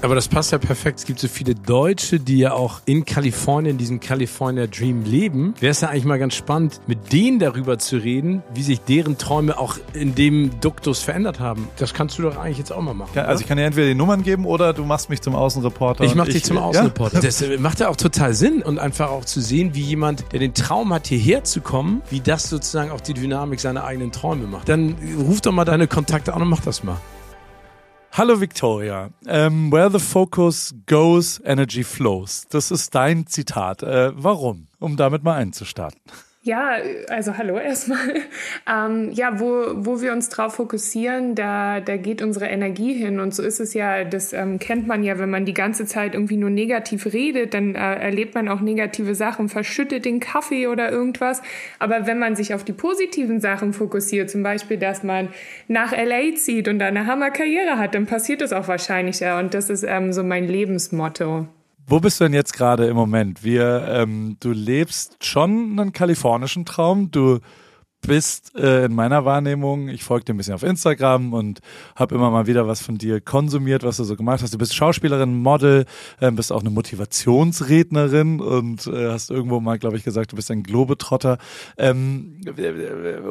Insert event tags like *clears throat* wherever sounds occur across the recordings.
Aber das passt ja perfekt. Es gibt so viele Deutsche, die ja auch in Kalifornien, diesem California Dream leben. Wäre es ja eigentlich mal ganz spannend, mit denen darüber zu reden, wie sich deren Träume auch in dem Duktus verändert haben. Das kannst du doch eigentlich jetzt auch mal machen. Ja, also ich kann dir entweder die Nummern geben oder du machst mich zum Außenreporter. Ich mach dich zum Außenreporter. Ja? *laughs* Das macht ja auch total Sinn und einfach auch zu sehen, wie jemand, der den Traum hat, hierher zu kommen, wie das sozusagen auch die Dynamik seiner eigenen Träume macht. Dann ruf doch mal deine Kontakte an und mach das mal. Hallo Victoria. Um, ähm, where the focus goes, energy flows. Das ist dein Zitat. Äh, warum? Um damit mal einzustarten. Ja, also hallo erstmal. *laughs* Ähm, ja, wo, wo wir uns drauf fokussieren, da, da geht unsere Energie hin. Und so ist es ja, das ähm, kennt man ja, wenn man die ganze Zeit irgendwie nur negativ redet, dann äh, erlebt man auch negative Sachen, verschüttet den Kaffee oder irgendwas. Aber wenn man sich auf die positiven Sachen fokussiert, zum Beispiel, dass man nach LA zieht und da eine Hammerkarriere hat, dann passiert das auch wahrscheinlich ja. Und das ist ähm, so mein Lebensmotto. Wo bist du denn jetzt gerade im Moment? Wir, ähm, du lebst schon einen kalifornischen Traum. Du bist äh, in meiner Wahrnehmung, ich folge dir ein bisschen auf Instagram und habe immer mal wieder was von dir konsumiert, was du so gemacht hast. Du bist Schauspielerin, Model, äh, bist auch eine Motivationsrednerin und äh, hast irgendwo mal, glaube ich, gesagt, du bist ein Globetrotter. Ähm,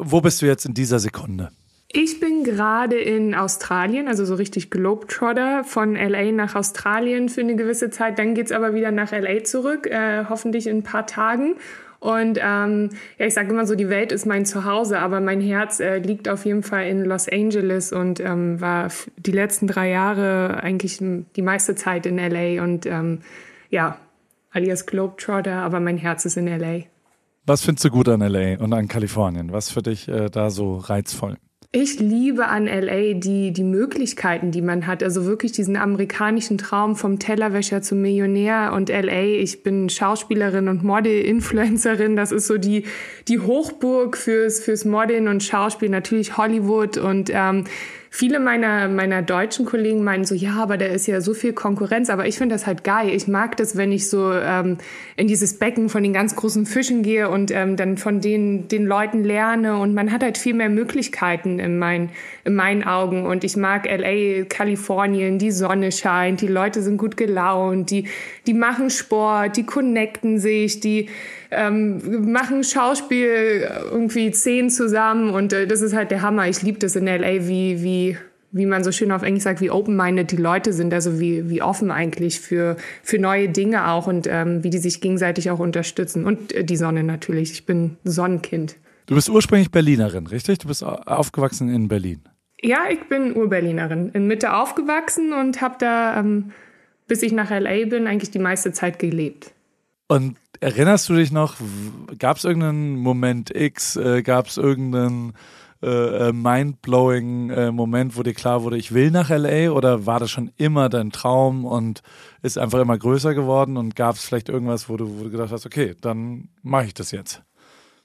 wo bist du jetzt in dieser Sekunde? Ich bin gerade in Australien, also so richtig Globetrotter, von LA nach Australien für eine gewisse Zeit. Dann geht's aber wieder nach LA zurück, äh, hoffentlich in ein paar Tagen. Und ähm, ja, ich sage immer so, die Welt ist mein Zuhause, aber mein Herz äh, liegt auf jeden Fall in Los Angeles und ähm, war die letzten drei Jahre eigentlich die meiste Zeit in LA und ähm, ja, alias Globetrotter, aber mein Herz ist in LA. Was findest du gut an LA und an Kalifornien? Was für dich äh, da so reizvoll? Ich liebe an LA die, die Möglichkeiten, die man hat. Also wirklich diesen amerikanischen Traum vom Tellerwäscher zum Millionär und LA. Ich bin Schauspielerin und Model, Influencerin. Das ist so die, die Hochburg fürs, fürs Modeln und Schauspiel. Natürlich Hollywood und ähm, viele meiner, meiner deutschen Kollegen meinen so, ja, aber da ist ja so viel Konkurrenz. Aber ich finde das halt geil. Ich mag das, wenn ich so ähm, in dieses Becken von den ganz großen Fischen gehe und ähm, dann von den, den Leuten lerne. Und man hat halt viel mehr Möglichkeiten in, mein, in meinen Augen. Und ich mag LA, Kalifornien, die Sonne scheint, die Leute sind gut gelaunt, die, die machen Sport, die connecten sich, die ähm, machen Schauspiel irgendwie zehn zusammen und äh, das ist halt der Hammer. Ich liebe das in LA, wie, wie, wie man so schön auf Englisch sagt, wie open-minded die Leute sind, also wie, wie offen eigentlich für, für neue Dinge auch und ähm, wie die sich gegenseitig auch unterstützen. Und äh, die Sonne natürlich. Ich bin Sonnenkind. Du bist ursprünglich Berlinerin, richtig? Du bist aufgewachsen in Berlin. Ja, ich bin Urberlinerin. In Mitte aufgewachsen und habe da, ähm, bis ich nach LA bin, eigentlich die meiste Zeit gelebt. Und erinnerst du dich noch, gab es irgendeinen Moment X, äh, gab es irgendeinen äh, äh, mind-blowing äh, Moment, wo dir klar wurde, ich will nach LA oder war das schon immer dein Traum und ist einfach immer größer geworden und gab es vielleicht irgendwas, wo du, wo du gedacht hast, okay, dann mache ich das jetzt?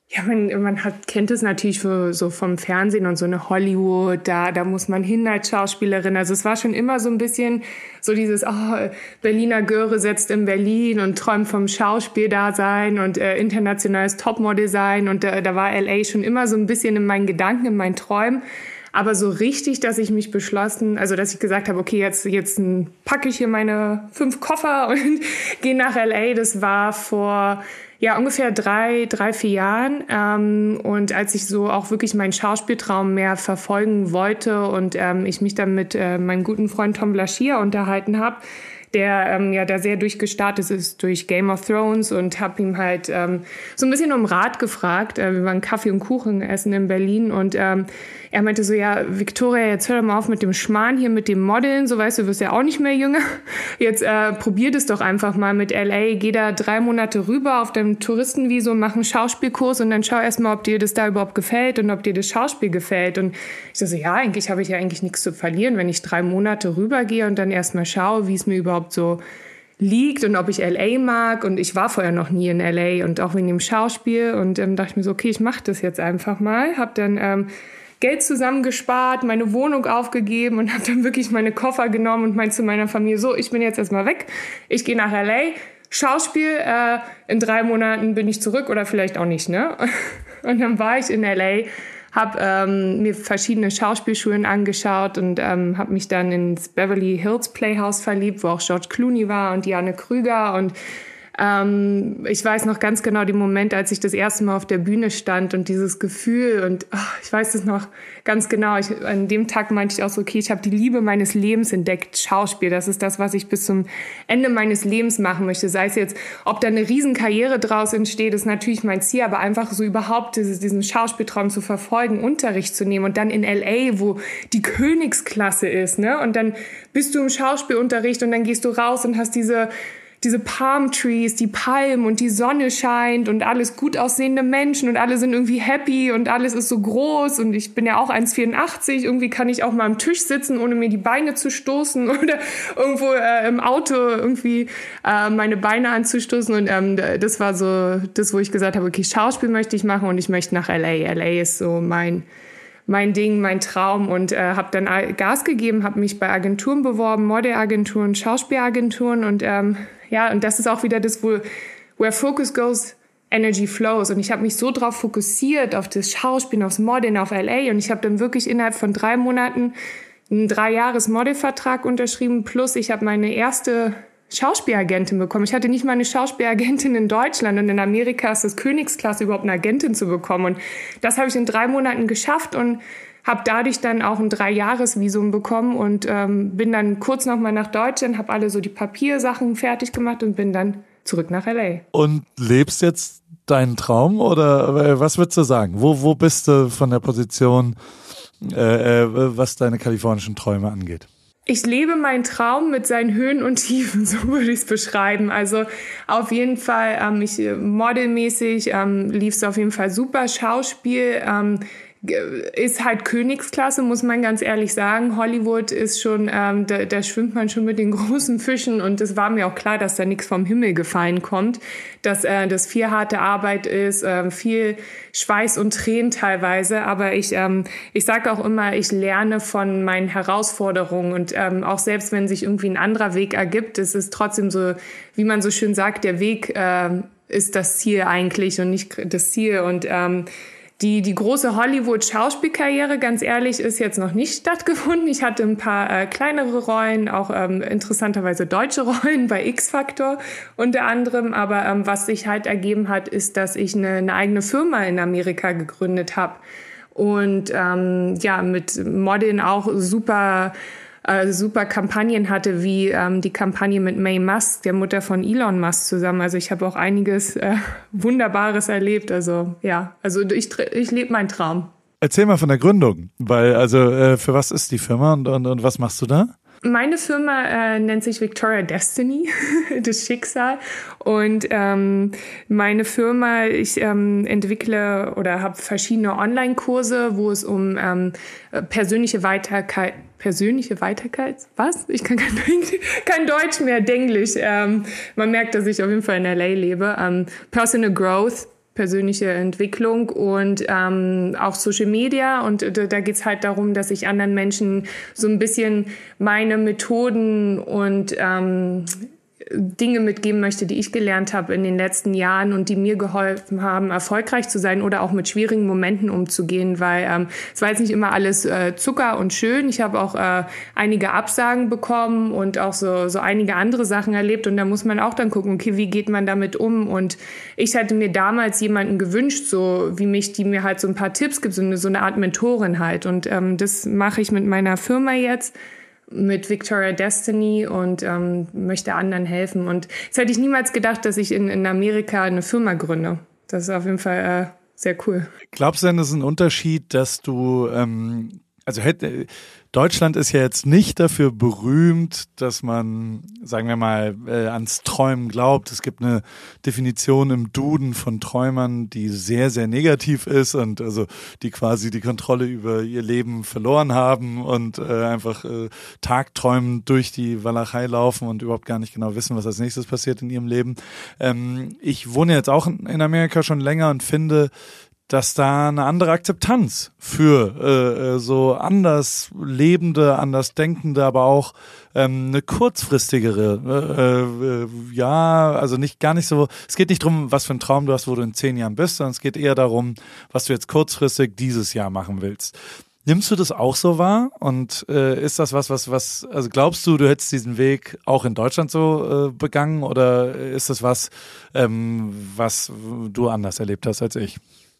Ja, man, man hat, kennt es natürlich für, so vom Fernsehen und so eine Hollywood, da, da muss man hin als Schauspielerin. Also es war schon immer so ein bisschen so dieses, oh, Berliner Göre setzt in Berlin und träumt vom Schauspiel da sein und äh, internationales Topmodel sein. Und äh, da war LA schon immer so ein bisschen in meinen Gedanken, in meinen Träumen. Aber so richtig, dass ich mich beschlossen, also dass ich gesagt habe, okay, jetzt, jetzt packe ich hier meine fünf Koffer *laughs* und gehe nach LA, das war vor ja, ungefähr drei, drei, vier Jahren. Ähm, und als ich so auch wirklich meinen Schauspieltraum mehr verfolgen wollte und ähm, ich mich dann mit äh, meinem guten Freund Tom Blaschier unterhalten habe, der ähm, ja da sehr durchgestartet ist durch Game of Thrones und habe ihm halt ähm, so ein bisschen um Rat gefragt. Äh, wir waren Kaffee und Kuchen essen in Berlin und ähm, er meinte so, ja, Victoria, jetzt hör doch mal auf mit dem Schmarrn hier, mit dem Modeln, so weißt du, wirst ja auch nicht mehr jünger. *laughs* Jetzt äh, probier das doch einfach mal mit LA, geh da drei Monate rüber auf deinem Touristenvisum, mach einen Schauspielkurs und dann schau erst mal, ob dir das da überhaupt gefällt und ob dir das Schauspiel gefällt. Und ich so, ja, eigentlich habe ich ja eigentlich nichts zu verlieren, wenn ich drei Monate rübergehe und dann erst mal schaue, wie es mir überhaupt so liegt und ob ich LA mag. Und ich war vorher noch nie in LA und auch wegen dem Schauspiel. Und ähm, dachte ich mir so, okay, ich mache das jetzt einfach mal. Hab dann ähm, Geld zusammengespart, meine Wohnung aufgegeben und *laughs* habe dann wirklich meine Koffer genommen und meinte zu meiner Familie, so, ich bin jetzt erstmal weg, ich gehe nach LA, Schauspiel, äh, in drei Monaten bin ich zurück oder vielleicht auch nicht, ne? *laughs* Und dann war ich in LA, habe ähm, mir verschiedene Schauspielschulen angeschaut und ähm, habe mich dann ins Beverly Hills Playhouse verliebt, wo auch George Clooney war und Diane Krüger und ähm, ich weiß noch ganz genau den Moment, als ich das erste Mal auf der Bühne stand und dieses Gefühl und oh, ich weiß es noch ganz genau. Ich, an dem Tag meinte ich auch so, okay, ich habe die Liebe meines Lebens entdeckt, Schauspiel. Das ist das, was ich bis zum Ende meines Lebens machen möchte. Sei es jetzt, ob da eine Riesenkarriere draus entsteht, ist natürlich mein Ziel, aber einfach so überhaupt dieses, diesen Schauspieltraum zu verfolgen, Unterricht zu nehmen und dann in LA, wo die Königsklasse ist, ne? Und dann bist du im Schauspielunterricht und dann gehst du raus und hast diese diese Palm Trees, die Palmen und die Sonne scheint und alles gut aussehende Menschen und alle sind irgendwie happy und alles ist so groß und ich bin ja auch 1,84, irgendwie kann ich auch mal am Tisch sitzen, ohne mir die Beine zu stoßen *laughs* oder irgendwo äh, im Auto irgendwie äh, meine Beine anzustoßen und ähm, das war so das, wo ich gesagt habe, okay, Schauspiel möchte ich machen und ich möchte nach LA. LA ist so mein mein Ding, mein Traum und äh, habe dann Gas gegeben, habe mich bei Agenturen beworben, Modelagenturen, Schauspielagenturen und ähm, ja, und das ist auch wieder das, wo where focus goes, energy flows. Und ich habe mich so drauf fokussiert, auf das Schauspielen, aufs Modeln, auf LA. Und ich habe dann wirklich innerhalb von drei Monaten einen Drei-Jahres-Modelvertrag unterschrieben. Plus ich habe meine erste Schauspielagentin bekommen. Ich hatte nicht mal eine Schauspielagentin in Deutschland und in Amerika ist das Königsklasse überhaupt eine Agentin zu bekommen. Und das habe ich in drei Monaten geschafft und habe dadurch dann auch ein Dreijahresvisum bekommen und ähm, bin dann kurz nochmal nach Deutschland, habe alle so die Papiersachen fertig gemacht und bin dann zurück nach LA. Und lebst jetzt deinen Traum oder äh, was würdest du sagen? Wo, wo bist du von der Position, äh, äh, was deine kalifornischen Träume angeht? Ich lebe meinen Traum mit seinen Höhen und Tiefen, *laughs* so würde ich es beschreiben. Also auf jeden Fall, ähm, ich modelmäßig ähm, lief es auf jeden Fall super. Schauspiel ähm, ist halt Königsklasse, muss man ganz ehrlich sagen. Hollywood ist schon, ähm, da, da schwimmt man schon mit den *laughs* großen Fischen und es war mir auch klar, dass da nichts vom Himmel gefallen kommt, dass äh, das viel harte Arbeit ist, äh, viel Schweiß und Tränen teilweise. Aber ich, ähm, ich sage auch immer, ich lerne von meinen Herausforderungen und ähm, auch selbst wenn sich irgendwie ein anderer Weg ergibt, es ist trotzdem so, wie man so schön sagt, der Weg äh, ist das Ziel eigentlich und nicht das Ziel und ähm, die, die große Hollywood-Schauspielkarriere, ganz ehrlich, ist jetzt noch nicht stattgefunden. Ich hatte ein paar äh, kleinere Rollen, auch ähm, interessanterweise deutsche *laughs* Rollen bei X-Factor unter anderem. Aber ähm, was sich halt ergeben hat, ist, dass ich eine, eine eigene Firma in Amerika gegründet habe. Und ähm, ja, mit Modeln auch super äh, super Kampagnen hatte, wie ähm, die Kampagne mit May Musk, der Mutter von Elon Musk zusammen. Also ich habe auch einiges äh, *laughs* Wunderbares erlebt. Also ja, also ich, ich lebe meinen Traum. Erzähl mal von der Gründung, weil also äh, für was ist die Firma und, und, und was machst du da? Meine Firma äh, nennt sich Victoria Destiny, *laughs* das Schicksal. Und ähm, meine Firma, ich ähm, entwickle oder habe verschiedene Online-Kurse, wo es um ähm, persönliche Weiterkeit persönliche Weiterkeit. Was? Ich kann kein, *laughs* kein Deutsch mehr, Denglisch. Ähm, man merkt, dass ich auf jeden Fall in LA lebe. Ähm, Personal Growth persönliche Entwicklung und ähm, auch Social Media. Und da, da geht es halt darum, dass ich anderen Menschen so ein bisschen meine Methoden und ähm, Dinge mitgeben möchte, die ich gelernt habe in den letzten Jahren und die mir geholfen haben, erfolgreich zu sein oder auch mit schwierigen Momenten umzugehen, weil ähm, es war jetzt nicht immer alles äh, Zucker und schön. Ich habe auch äh, einige Absagen bekommen und auch so, so einige andere Sachen erlebt und da muss man auch dann gucken, okay, wie geht man damit um? Und ich hatte mir damals jemanden gewünscht, so wie mich, die mir halt so ein paar Tipps gibt, so eine, so eine Art Mentorin halt. Und ähm, das mache ich mit meiner Firma jetzt mit Victoria Destiny und ähm, möchte anderen helfen. Und jetzt hätte ich niemals gedacht, dass ich in, in Amerika eine Firma gründe. Das ist auf jeden Fall äh, sehr cool. Glaubst du denn, das ist ein Unterschied, dass du, ähm, also hätte, Deutschland ist ja jetzt nicht dafür berühmt, dass man, sagen wir mal, äh, ans Träumen glaubt. Es gibt eine Definition im Duden von Träumern, die sehr, sehr negativ ist und also die quasi die Kontrolle über ihr Leben verloren haben und äh, einfach äh, tagträumen durch die Walachei laufen und überhaupt gar nicht genau wissen, was als nächstes passiert in ihrem Leben. Ähm, ich wohne jetzt auch in Amerika schon länger und finde, dass da eine andere Akzeptanz für äh, äh, so anders lebende, anders denkende, aber auch ähm, eine kurzfristigere, äh, äh, ja, also nicht gar nicht so, es geht nicht drum, was für ein Traum du hast, wo du in zehn Jahren bist, sondern es geht eher darum, was du jetzt kurzfristig dieses Jahr machen willst. Nimmst du das auch so wahr? Und äh, ist das was, was, was, also glaubst du, du hättest diesen Weg auch in Deutschland so äh, begangen oder ist das was, ähm, was du anders erlebt hast als ich?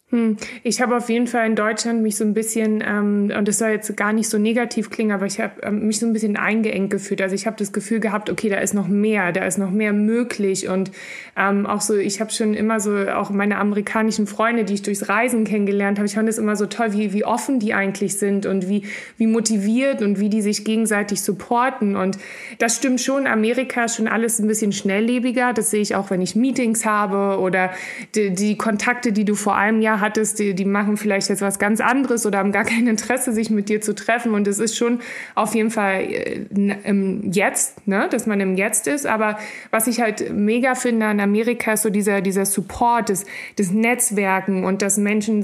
Hm. Ich habe auf jeden Fall in Deutschland mich so ein bisschen, ähm, und das soll jetzt gar nicht so negativ klingen, aber ich habe ähm, mich so ein bisschen eingeengt gefühlt. Also ich habe das Gefühl gehabt, okay, da ist noch mehr, da ist noch mehr möglich. Und ähm, auch so, ich habe schon immer so, auch meine amerikanischen Freunde, die ich durchs Reisen kennengelernt habe, ich fand es immer so toll, wie, wie offen die eigentlich sind und wie, wie motiviert und wie die sich gegenseitig supporten. Und das stimmt schon, Amerika ist schon alles ein bisschen schnelllebiger. Das sehe ich auch, wenn ich Meetings habe oder die, die Kontakte, die du vor einem Jahr hattest, die, die machen vielleicht jetzt was ganz anderes oder haben gar kein Interesse, sich mit dir zu treffen. Und es ist schon auf jeden Fall äh, im Jetzt, ne? dass man im Jetzt ist. Aber was ich halt mega finde an Amerika ist so dieser, dieser Support, das, das Netzwerken und dass Menschen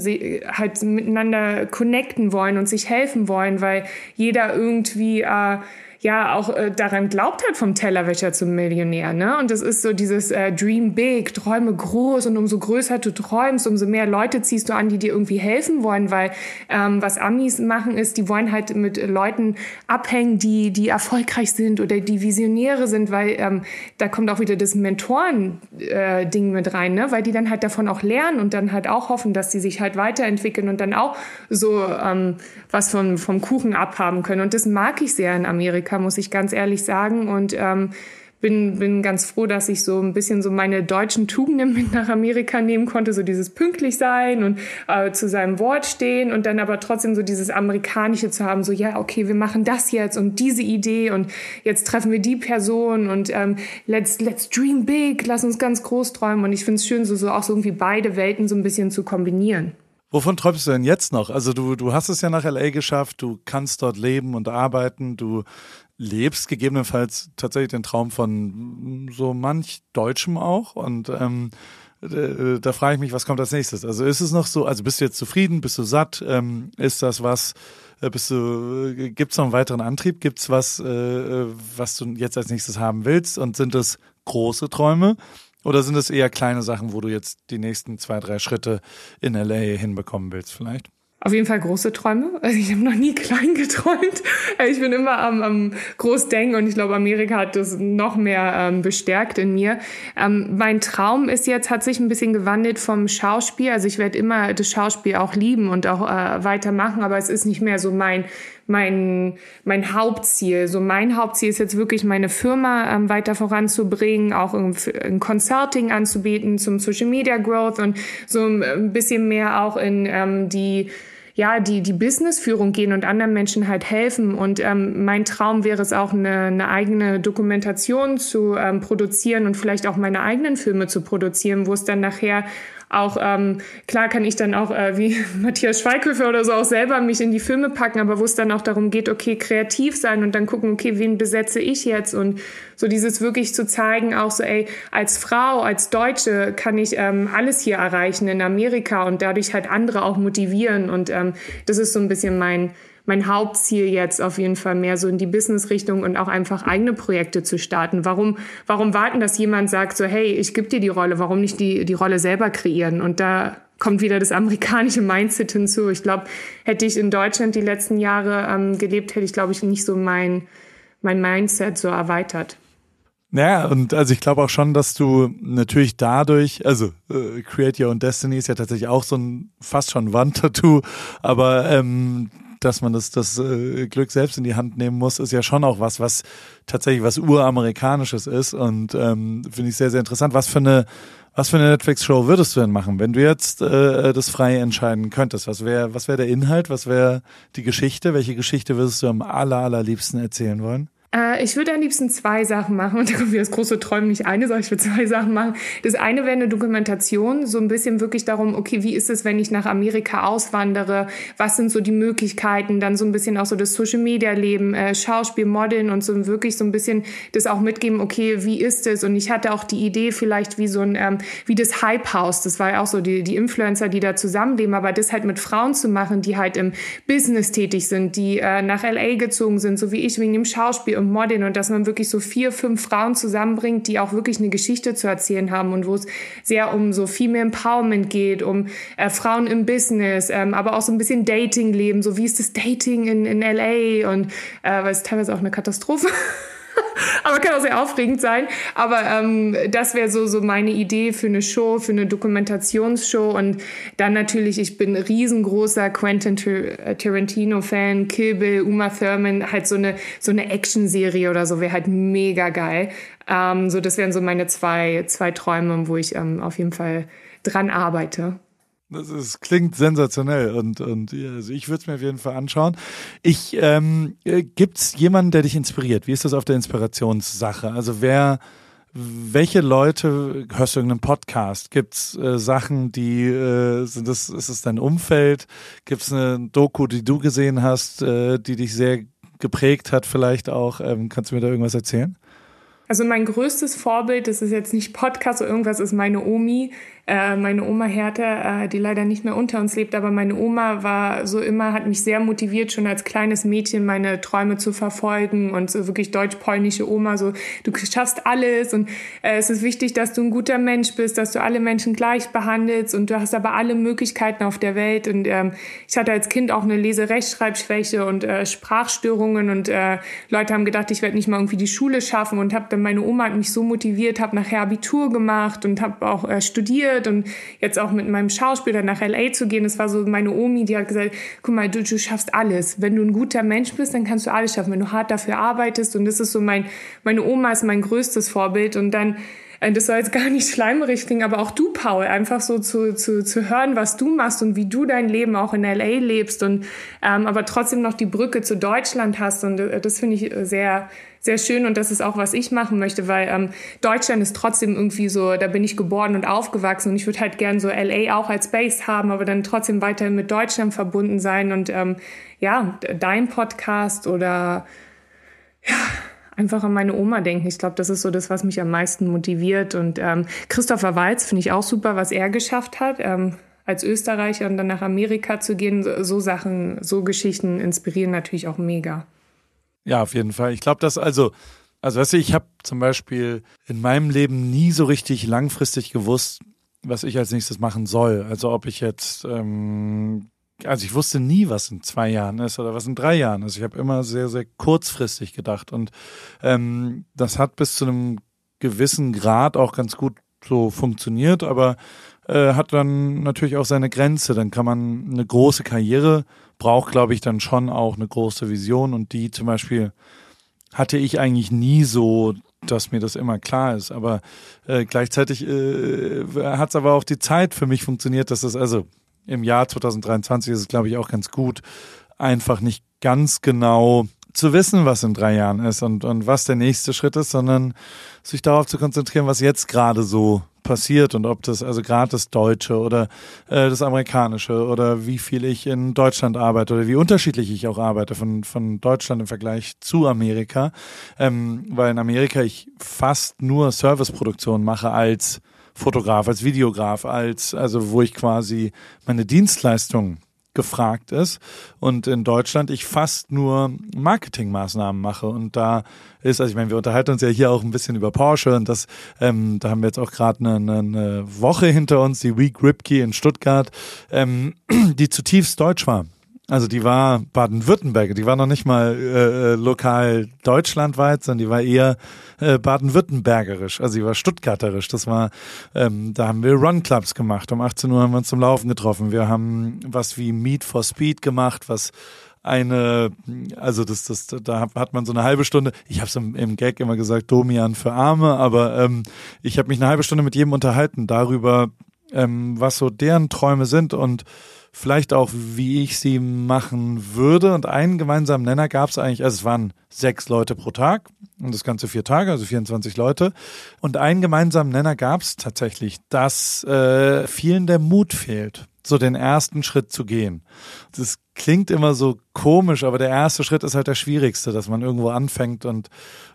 halt miteinander connecten wollen und sich helfen wollen, weil jeder irgendwie äh, ja auch äh, daran glaubt hat, vom Tellerwäscher zum Millionär. Ne? Und das ist so dieses äh, Dream Big, träume groß und umso größer du träumst, umso mehr Leute ziehst du an, die dir irgendwie helfen wollen, weil ähm, was Amis machen ist, die wollen halt mit Leuten abhängen, die, die erfolgreich sind oder die Visionäre sind, weil ähm, da kommt auch wieder das Mentoren-Ding äh, mit rein, ne? weil die dann halt davon auch lernen und dann halt auch hoffen, dass sie sich halt weiterentwickeln und dann auch so ähm, was vom, vom Kuchen abhaben können. Und das mag ich sehr in Amerika. Amerika, muss ich ganz ehrlich sagen. Und ähm, bin, bin ganz froh, dass ich so ein bisschen so meine deutschen Tugenden *laughs* mit nach Amerika nehmen konnte, so dieses pünktlich sein und äh, zu seinem Wort stehen und dann aber trotzdem so dieses amerikanische zu haben, so ja, okay, wir machen das jetzt und diese Idee und jetzt treffen wir die Person und ähm, let's let's dream big, lass uns ganz groß träumen und ich finde es schön, so, so auch so irgendwie beide Welten so ein bisschen zu kombinieren. Wovon träumst du denn jetzt noch? Also du, du hast es ja nach LA geschafft, du kannst dort leben und arbeiten, du lebst gegebenenfalls tatsächlich den Traum von so manch Deutschem auch und ähm, da frage ich mich, was kommt als nächstes? Also ist es noch so, also bist du jetzt zufrieden, bist du satt? Ähm, ist das was, äh, bist du, äh, gibt es noch einen weiteren Antrieb? Gibt es was, äh, was du jetzt als nächstes haben willst? Und sind es große Träume? Oder sind es eher kleine Sachen, wo du jetzt die nächsten zwei, drei Schritte in LA hinbekommen willst vielleicht? Auf jeden Fall große Träume. *laughs* Also ich habe noch nie *laughs* klein geträumt. Ich bin immer am, am Großdenken und ich glaube, Amerika hat das noch mehr ähm, bestärkt in mir. Ähm, mein Traum ist jetzt, hat sich ein bisschen gewandelt vom Schauspiel. Also ich werde immer das Schauspiel auch lieben und auch äh, weitermachen, aber es ist nicht mehr so mein mein, mein Hauptziel. So mein Hauptziel ist jetzt wirklich meine Firma ähm, weiter voranzubringen, auch ein, ein Consulting anzubieten zum Social Media Growth und so ein bisschen mehr auch in ähm, die ja, die, die Businessführung gehen und anderen Menschen halt helfen. Und ähm, mein Traum wäre es auch, eine, eine eigene Dokumentation zu ähm, produzieren und vielleicht auch meine eigenen Filme zu produzieren, wo es dann nachher auch ähm, klar kann ich dann auch äh, wie *laughs* Matthias Schweighöfer oder so auch selber mich in die Filme packen, aber wo es dann auch darum geht, okay, kreativ sein und dann gucken, okay, wen besetze ich jetzt? Und so dieses wirklich zu zeigen, auch so, ey, als Frau, als Deutsche kann ich ähm, alles hier erreichen in Amerika und dadurch halt andere auch motivieren. Und ähm, das ist so ein bisschen mein mein Hauptziel jetzt auf jeden Fall mehr so in die Business-Richtung und auch einfach eigene Projekte zu starten. Warum, warum warten, dass jemand sagt so, hey, ich gebe dir die Rolle, warum nicht die, die Rolle selber kreieren? Und da kommt wieder das amerikanische Mindset hinzu. Ich glaube, hätte ich in Deutschland die letzten Jahre ähm, gelebt, hätte ich, glaube ich, nicht so mein, mein Mindset so erweitert. Ja, und also ich glaube auch schon, dass du natürlich dadurch, also äh, Create Your Own Destiny ist ja tatsächlich auch so ein fast schon Wandtattoo, aber ähm, dass man das, das äh, Glück selbst in die Hand nehmen muss, ist ja schon auch was, was tatsächlich was uramerikanisches ist und ähm, finde ich sehr, sehr interessant. Was für eine was für eine Netflix-Show würdest du denn machen, wenn du jetzt äh, das frei entscheiden könntest? Was wäre was wäre der Inhalt? Was wäre die Geschichte? Welche Geschichte würdest du am aller, allerliebsten erzählen wollen? Äh, ich würde am liebsten zwei Sachen machen *laughs* und da kommt wieder das große Träumen nicht eine Sache, ich würde zwei Sachen machen. Das eine wäre eine Dokumentation, so ein bisschen wirklich darum, okay, wie ist es, wenn ich nach Amerika auswandere? Was sind so die Möglichkeiten? Dann so ein bisschen auch so das Social Media Leben, äh, Schauspiel, Modeln und so wirklich so ein bisschen das auch mitgeben, okay, wie ist es? Und ich hatte auch die Idee vielleicht wie so ein, ähm, wie das Hype House, das war ja auch so die, die Influencer, die da zusammenleben, aber das halt mit Frauen zu machen, die halt im Business tätig sind, die äh, nach LA gezogen sind, so wie ich wegen dem Schauspiel und Modeln und dass man wirklich so vier, fünf Frauen zusammenbringt, die auch wirklich eine Geschichte zu erzählen haben und wo es sehr um so Female Empowerment geht, um äh, Frauen im Business, ähm, aber auch so ein bisschen Dating-Leben, so wie ist das Dating in, in LA und äh, weil es teilweise auch eine Katastrophe *laughs* *laughs* aber kann auch sehr aufregend sein. Aber ähm, das wäre so, so meine Idee für eine Show, für eine Dokumentationsshow. Und dann natürlich, ich bin riesengroßer Quentin äh, Tarantino-Fan, Kill Bill, Uma Thurman, halt so eine, so eine Action-Serie oder so wäre halt mega geil. Ähm, so, das wären so meine zwei, zwei Träume, wo ich ähm, auf jeden Fall dran arbeite. Das ist, klingt sensationell und, und also ich würde es mir auf jeden Fall anschauen. Ich ähm, äh, gibt's jemanden, der dich inspiriert? Wie ist das auf der Inspirationssache? Also wer, welche Leute hörst du irgendeinen Podcast? Gibt's äh, Sachen, die äh, sind das ist es dein Umfeld? Gibt's eine Doku, die du gesehen hast, äh, die dich sehr geprägt hat? Vielleicht auch. Ähm, kannst du mir da irgendwas erzählen? Also mein größtes Vorbild, das ist jetzt nicht Podcast oder irgendwas, ist meine Omi. Äh, meine Oma Hertha, äh, die leider nicht mehr unter uns lebt, aber meine Oma war so immer, hat mich sehr motiviert, schon als kleines Mädchen meine Träume zu verfolgen und so wirklich deutsch-polnische Oma, so du schaffst alles und äh, es ist wichtig, dass du ein guter Mensch bist, dass du alle Menschen gleich behandelst und du hast aber alle Möglichkeiten auf der Welt und ähm, ich hatte als Kind auch eine Lese-Rechtschreibschwäche und äh, Sprachstörungen und äh, Leute haben gedacht, ich werde nicht mal irgendwie die Schule schaffen und habe dann meine Oma hat mich so motiviert, habe nachher Abitur gemacht und habe auch äh, studiert studiert und jetzt auch mit meinem Schauspieler nach LA zu gehen, das war so meine Omi, die hat gesagt, guck mal, du, du schaffst alles. Wenn du ein guter Mensch bist, dann kannst du alles schaffen, wenn du hart dafür arbeitest und das ist so mein, meine Oma ist mein größtes Vorbild und dann das soll jetzt gar nicht schleimerig klingen, aber auch du, Paul, einfach so zu, zu, zu hören, was du machst und wie du dein Leben auch in LA lebst und ähm, aber trotzdem noch die Brücke zu Deutschland hast und äh, das finde ich sehr sehr schön und das ist auch, was ich machen möchte, weil ähm, Deutschland ist trotzdem irgendwie so, da bin ich geboren und aufgewachsen und ich würde halt gern so LA auch als Base haben, aber dann trotzdem weiterhin mit Deutschland verbunden sein und ähm, ja, dein Podcast oder ja, einfach an meine Oma denken. Ich glaube, das ist so das, was mich am meisten motiviert. Und ähm, Christopher Walz finde ich auch super, was er geschafft hat. Ähm, als Österreicher und dann nach Amerika zu gehen, so, Sachen, so Geschichten inspirieren natürlich auch mega. Ja, auf jeden Fall. Ich glaube, dass also, also weißt du, ich habe zum Beispiel in meinem Leben nie so richtig langfristig gewusst, was ich als nächstes machen soll. Also ob ich jetzt, ähm, also ich wusste nie, was in zwei Jahren ist oder was in drei Jahren ist. Ich habe immer sehr, sehr kurzfristig gedacht und ähm, das hat bis zu einem gewissen Grad auch ganz gut so funktioniert, aber äh, hat dann natürlich auch seine Grenze. Dann kann man eine große Karriere braucht, glaube ich, dann schon auch eine große Vision und die zum Beispiel hatte ich eigentlich nie so, dass mir das immer klar ist. Aber äh, gleichzeitig äh, hat es aber auch die Zeit für mich funktioniert, dass es also im Jahr 2023 ist es, glaube ich, auch ganz gut, einfach nicht ganz genau zu wissen, was in drei Jahren ist und, und was der nächste Schritt ist, sondern sich darauf zu konzentrieren, was jetzt gerade so passiert und ob das also gerade das Deutsche oder äh, das Amerikanische oder wie viel ich in Deutschland arbeite oder wie unterschiedlich ich auch arbeite von, von Deutschland im Vergleich zu Amerika, ähm, weil in Amerika ich fast nur Serviceproduktion mache als Fotograf, als Videograf, als also wo ich quasi meine Dienstleistungen gefragt ist und in Deutschland ich fast nur Marketingmaßnahmen mache und da ist, also ich meine, wir unterhalten uns ja hier auch ein bisschen über Porsche und das, ähm, da haben wir jetzt auch gerade eine, eine Woche hinter uns, die Week Ripkey in Stuttgart, ähm, *clears throat* die zutiefst deutsch war. Also die war Baden-Württemberg, die war noch nicht mal äh, äh, lokal deutschlandweit, sondern die war eher äh, baden-württembergerisch, also die war stuttgarterisch. Das war, ähm, da haben wir Run-Clubs gemacht. Um 18 Uhr haben wir uns zum Laufen getroffen. Wir haben was wie Meet for Speed gemacht, was eine, also das, das, da hat man so eine halbe Stunde, ich habe es im, im, Gag immer gesagt, Domian für Arme, aber ähm, ich habe mich eine halbe Stunde mit jedem unterhalten darüber, ähm, was so deren Träume sind und vielleicht auch, wie ich sie machen würde. Und einen gemeinsamen Nenner gab es eigentlich, also es waren sechs Leute pro Tag und das Ganze vier Tage, also 24 Leute. Und einen gemeinsamen Nenner gab es tatsächlich, dass äh, vielen der Mut fehlt so den ersten Schritt zu gehen. Das klingt immer so komisch, aber der erste Schritt ist halt der schwierigste, dass man irgendwo anfängt und,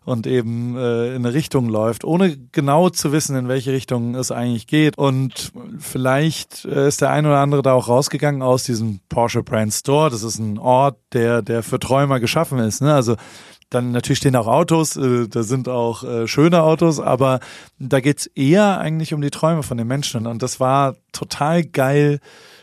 und eben äh, in eine Richtung läuft, ohne genau zu wissen, in welche Richtung es eigentlich geht. Und vielleicht äh, ist der ein oder andere da auch rausgegangen aus diesem Porsche Brand Store. Das ist ein Ort, der, der für Träumer geschaffen ist. Ne? Also dann natürlich stehen auch Autos, äh, da sind auch äh, schöne Autos, aber da geht's eher eigentlich um die Träume von den Menschen. Und das war total geil,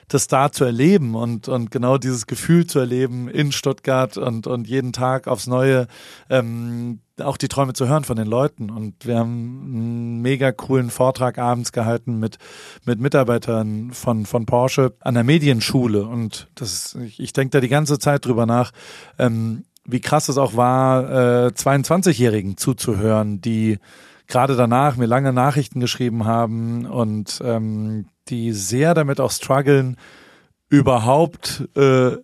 das da zu erleben und, und genau dieses Gefühl zu erleben in Stuttgart und, und jeden Tag aufs Neue ähm, auch die Träume zu hören von den Leuten. Und wir haben einen mega coolen Vortrag abends gehalten mit, mit Mitarbeitern von, von Porsche an der Medienschule. Und das, ich, ich denke da die ganze Zeit drüber nach. Ähm, wie krass es auch war, äh, 22-Jährigen zuzuhören, die gerade danach mir lange Nachrichten geschrieben haben und ähm, die sehr damit auch strugglen, überhaupt äh,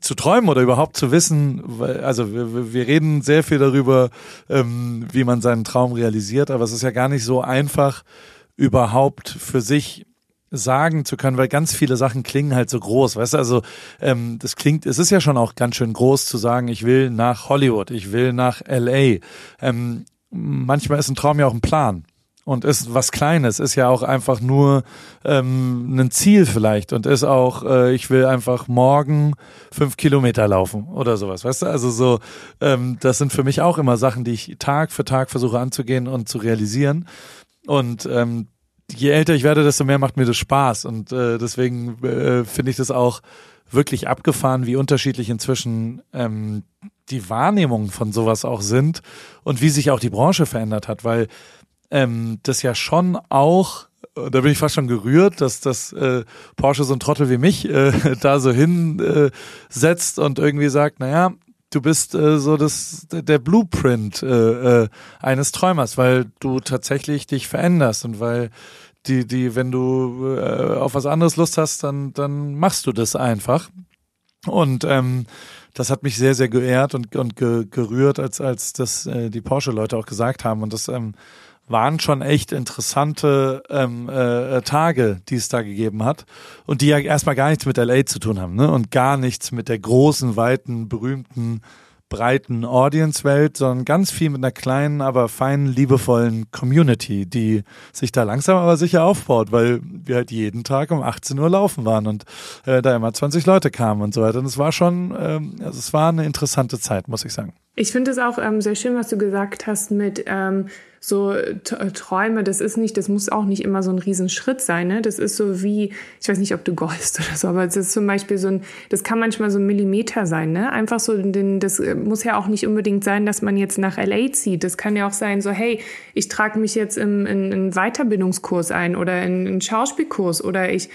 zu träumen oder überhaupt zu wissen, also wir, wir reden sehr viel darüber, ähm, wie man seinen Traum realisiert, aber es ist ja gar nicht so einfach, überhaupt für sich sagen zu können, weil ganz viele Sachen klingen halt so groß, weißt du, also ähm, das klingt, es ist ja schon auch ganz schön groß zu sagen, ich will nach Hollywood, ich will nach LA. Ähm, manchmal ist ein Traum ja auch ein Plan und ist was Kleines, ist ja auch einfach nur ähm, ein Ziel vielleicht und ist auch, äh, ich will einfach morgen fünf Kilometer laufen oder sowas, weißt du? Also so, ähm, das sind für mich auch immer Sachen, die ich Tag für Tag versuche anzugehen und zu realisieren. Und ähm, je älter ich werde, desto mehr macht mir das Spaß. Und äh, deswegen äh, finde ich das auch wirklich abgefahren, wie unterschiedlich inzwischen ähm, die Wahrnehmungen von sowas auch sind und wie sich auch die Branche verändert hat, weil ähm, das ja schon auch da bin ich fast schon gerührt, dass das äh, Porsche so ein Trottel wie mich äh, *laughs* da so hinsetzt äh, und irgendwie sagt, naja, du bist äh, so das der Blueprint äh, äh, eines Träumers, weil du tatsächlich dich veränderst und weil die die wenn du äh, auf was anderes Lust hast, dann dann machst du das einfach. Und ähm, das hat mich sehr sehr geehrt und und ge, gerührt, als als das äh, die Porsche Leute auch gesagt haben und das ähm, waren schon echt interessante ähm, äh, Tage, die es da gegeben hat und die ja erstmal gar nichts mit LA zu tun haben ne? und gar nichts mit der großen, weiten, berühmten, breiten Audience-Welt, sondern ganz viel mit einer kleinen, aber feinen, liebevollen Community, die sich da langsam aber sicher aufbaut, weil wir halt jeden Tag um 18 Uhr laufen waren und äh, da immer 20 Leute kamen und so weiter. Und es war schon, ähm, also es war eine interessante Zeit, muss ich sagen. Ich finde es auch ähm, sehr schön, was du gesagt hast mit ähm, so Träume, das ist nicht, das muss auch nicht immer so ein Riesenschritt sein. Ne? Das ist so wie, ich weiß nicht, ob du golfst *laughs* oder so, aber es ist zum Beispiel so ein, das kann manchmal so ein Millimeter sein. Ne? Einfach so, den, das muss ja auch nicht unbedingt sein, dass man jetzt nach LA zieht. Das kann ja auch sein, so, hey, ich trage mich jetzt im, in einen Weiterbildungskurs ein oder in einen Schauspielkurs oder ich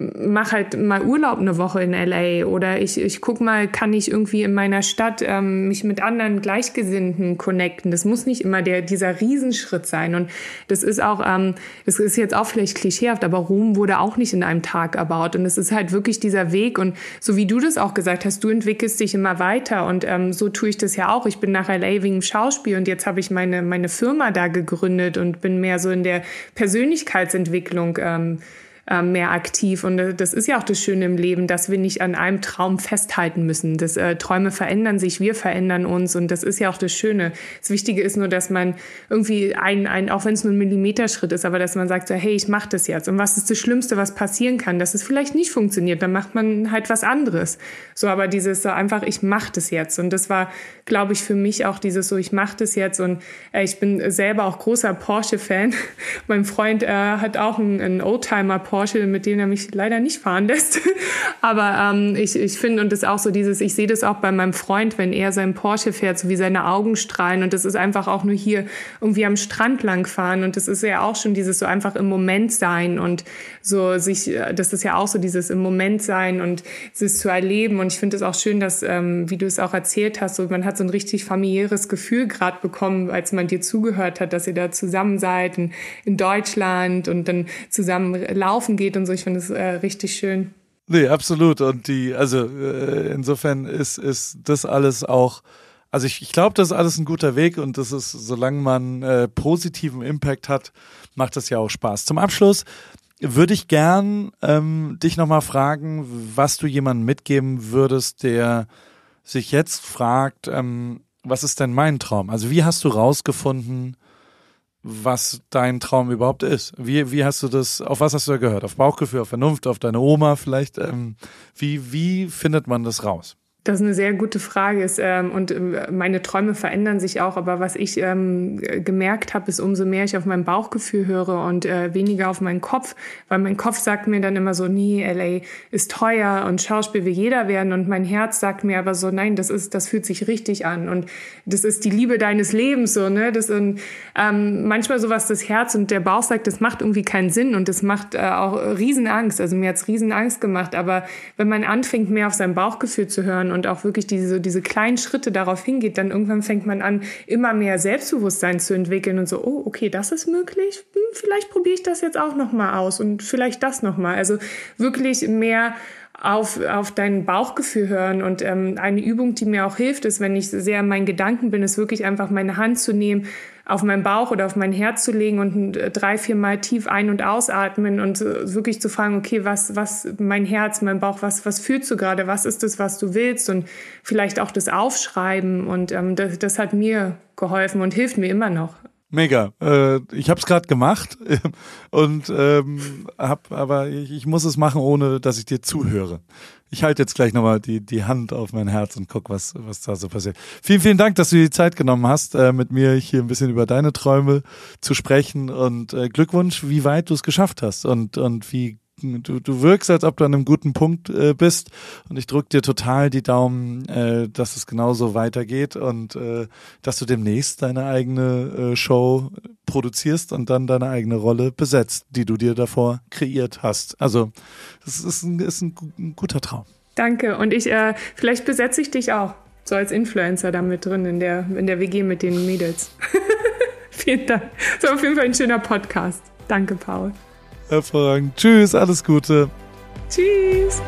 mach halt mal Urlaub eine Woche in LA oder ich, ich guck mal, kann ich irgendwie in meiner Stadt ähm, mich mit anderen Gleichgesinnten connecten. Das muss nicht immer der, dieser Riesenschritt sein. Und das ist auch, ähm, das ist jetzt auch vielleicht klischeehaft, aber Rom wurde auch nicht in einem Tag erbaut. Und es ist halt wirklich dieser Weg. Und so wie du das auch gesagt hast, du entwickelst dich immer weiter. Und ähm, so tue ich das ja auch. Ich bin nach LA wegen Schauspiel und jetzt habe ich meine, meine Firma da gegründet und bin mehr so in der Persönlichkeitsentwicklung. Ähm, ähm, mehr aktiv. Und äh, das ist ja auch das Schöne im Leben, dass wir nicht an einem Traum festhalten müssen. Das, äh, Träume verändern sich, wir verändern uns und das ist ja auch das Schöne. Das Wichtige ist nur, dass man irgendwie ein, ein auch wenn es nur ein Millimeterschritt ist, aber dass man sagt so, hey, ich mache das jetzt. Und was ist das Schlimmste, was passieren kann? Dass es vielleicht nicht funktioniert, dann macht man halt was anderes. So, aber dieses so einfach, ich mache das jetzt. Und das war, glaube ich, für mich auch dieses so, ich mache das jetzt. Und äh, ich bin selber auch großer Porsche-Fan. *laughs* mein Freund äh, hat auch einen, einen Oldtimer Porsche mit dem er mich leider nicht fahren lässt. *laughs* Aber ähm, ich, ich finde, und das ist auch so dieses, ich sehe das auch bei meinem Freund, wenn er seinen Porsche fährt, so wie seine Augen strahlen. Und das ist einfach auch nur hier irgendwie am Strand lang fahren. Und das ist ja auch schon dieses so einfach im Moment sein und so sich, das ist ja auch so dieses im Moment sein und es zu erleben. Und ich finde es auch schön, dass, ähm, wie du es auch erzählt hast, so man hat so ein richtig familiäres Gefühl gerade bekommen, als man dir zugehört hat, dass ihr da zusammen seid in, in Deutschland und dann zusammen laufen laufen geht und so. Ich finde es äh, richtig schön. Nee, absolut. Und die, also äh, insofern ist, ist das alles auch, also ich, ich glaube, das ist alles ein guter Weg und das ist, solange man äh, positiven Impact hat, macht das ja auch Spaß. Zum Abschluss würde ich gern ähm, dich nochmal fragen, was du jemandem mitgeben würdest, der sich jetzt fragt, ähm, was ist denn mein Traum? Also wie hast du rausgefunden, was dein Traum überhaupt ist? Wie, wie hast du das, auf was hast du da gehört? Auf Bauchgefühl, auf Vernunft, auf deine Oma vielleicht? Ähm, wie, wie findet man das raus? Das ist eine sehr gute Frage ist, ähm, und äh, meine Träume verändern sich auch. Aber was ich ähm, gemerkt habe, ist, umso mehr ich auf mein Bauchgefühl höre und äh, weniger auf meinen Kopf, weil mein Kopf sagt mir dann immer so, nee, LA ist teuer und Schauspiel will jeder werden. Und mein Herz sagt mir aber so, nein, das ist, das fühlt sich richtig an und das ist die Liebe deines Lebens so, ne? Das ist ähm, manchmal sowas das Herz und der Bauch sagt, das macht irgendwie keinen Sinn und das macht äh, auch Riesenangst. Also mir hat's Riesenangst gemacht. Aber wenn man anfängt, mehr auf sein Bauchgefühl zu hören und auch wirklich diese, diese kleinen Schritte darauf hingeht, dann irgendwann fängt man an, immer mehr Selbstbewusstsein zu entwickeln und so, oh, okay, das ist möglich, hm, vielleicht probiere ich das jetzt auch nochmal aus und vielleicht das nochmal. Also wirklich mehr auf, auf dein Bauchgefühl hören. Und ähm, eine Übung, die mir auch hilft, ist, wenn ich sehr in meinen Gedanken bin, ist wirklich einfach meine Hand zu nehmen auf meinen Bauch oder auf mein Herz zu legen und äh, drei, vier Mal tief ein- und ausatmen und äh, wirklich zu fragen, okay, was, was, mein Herz, mein Bauch, was, was fühlst du gerade? Was ist das, was du willst? Und vielleicht auch das Aufschreiben. Und ähm, das, das hat mir geholfen und hilft mir immer noch. Mega. Äh, ich habe es gerade gemacht *laughs* und ähm, hab, aber ich, ich muss es machen, ohne dass ich dir zuhöre. Ich halte jetzt gleich nochmal die, die Hand auf mein Herz und guck, was, was da so passiert. Vielen, vielen Dank, dass du die Zeit genommen hast, äh, mit mir hier ein bisschen über deine Träume zu sprechen und äh, Glückwunsch, wie weit du es geschafft hast und, und wie du, du wirkst, als ob du an einem guten Punkt äh, bist und ich drücke dir total die Daumen, äh, dass es genauso weitergeht und äh, dass du demnächst deine eigene äh, Show produzierst und dann deine eigene Rolle besetzt, die du dir davor kreiert hast. Also das ist ein, ist ein, ein guter Traum. Danke und ich äh, vielleicht besetze ich dich auch so als Influencer da mit drin in der in der WG mit den Mädels. *laughs* Vielen Dank. Das war auf jeden Fall ein schöner Podcast. Danke, Paul. Hervorragend. Tschüss, alles Gute. Tschüss.